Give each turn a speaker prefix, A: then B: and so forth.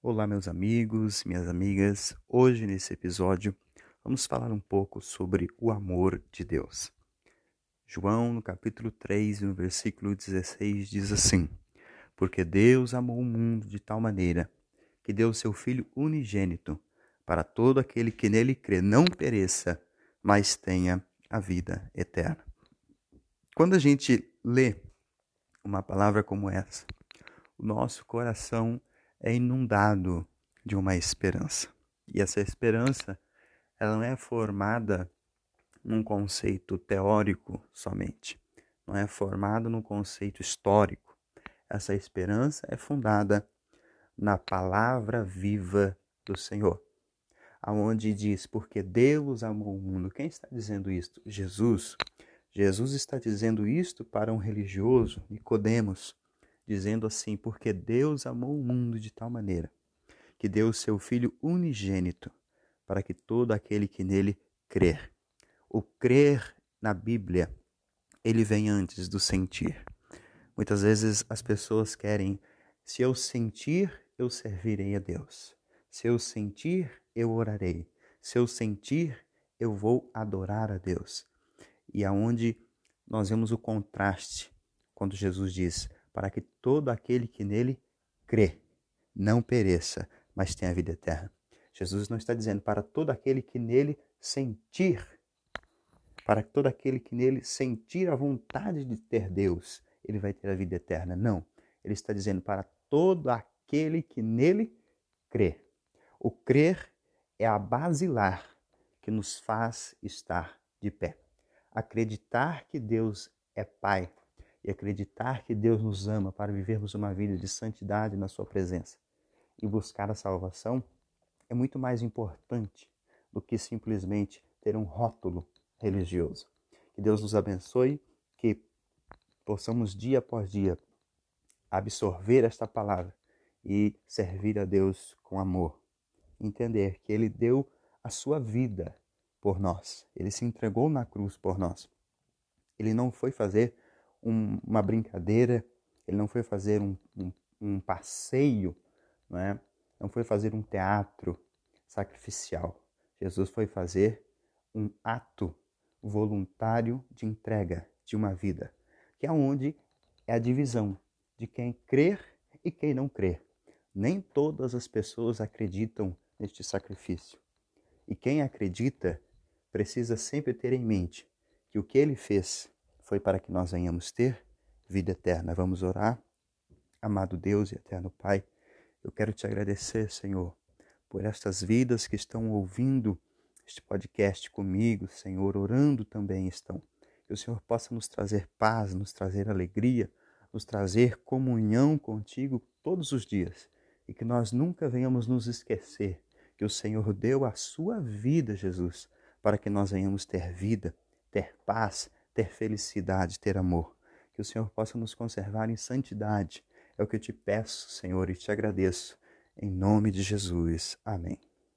A: Olá, meus amigos, minhas amigas. Hoje, nesse episódio, vamos falar um pouco sobre o amor de Deus. João, no capítulo 3, no versículo 16, diz assim: Porque Deus amou o mundo de tal maneira que deu seu Filho unigênito, para todo aquele que nele crê não pereça, mas tenha a vida eterna. Quando a gente lê uma palavra como essa, o nosso coração é inundado de uma esperança. E essa esperança, ela não é formada num conceito teórico somente, não é formada num conceito histórico. Essa esperança é fundada na palavra viva do Senhor, aonde diz: "Porque Deus amou o mundo". Quem está dizendo isto? Jesus. Jesus está dizendo isto para um religioso, Nicodemos, dizendo assim: Porque Deus amou o mundo de tal maneira que deu o seu Filho unigênito para que todo aquele que nele crer. O crer na Bíblia, ele vem antes do sentir. Muitas vezes as pessoas querem, se eu sentir, eu servirei a Deus. Se eu sentir, eu orarei. Se eu sentir, eu vou adorar a Deus. E aonde nós vemos o contraste quando Jesus diz: para que todo aquele que nele crê não pereça, mas tenha vida eterna. Jesus não está dizendo para todo aquele que nele sentir, para todo aquele que nele sentir a vontade de ter Deus, ele vai ter a vida eterna. Não. Ele está dizendo para todo aquele que nele crê. O crer é a basilar que nos faz estar de pé. Acreditar que Deus é Pai e acreditar que Deus nos ama para vivermos uma vida de santidade na Sua presença e buscar a salvação é muito mais importante do que simplesmente ter um rótulo religioso. Que Deus nos abençoe, que possamos dia após dia absorver esta palavra e servir a Deus com amor. Entender que Ele deu a sua vida por nós, Ele se entregou na cruz por nós. Ele não foi fazer um, uma brincadeira, ele não foi fazer um, um, um passeio, não, é? não foi fazer um teatro sacrificial. Jesus foi fazer um ato voluntário de entrega de uma vida, que é onde é a divisão de quem crer e quem não crer. Nem todas as pessoas acreditam neste sacrifício. E quem acredita precisa sempre ter em mente que o que ele fez foi para que nós venhamos ter vida eterna. Vamos orar. Amado Deus e eterno Pai, eu quero te agradecer, Senhor, por estas vidas que estão ouvindo este podcast comigo, Senhor, orando também estão. Que o Senhor possa nos trazer paz, nos trazer alegria, nos trazer comunhão contigo todos os dias e que nós nunca venhamos nos esquecer que o Senhor deu a sua vida, Jesus, para que nós venhamos ter vida, ter paz, ter felicidade, ter amor. Que o Senhor possa nos conservar em santidade. É o que eu te peço, Senhor, e te agradeço. Em nome de Jesus. Amém.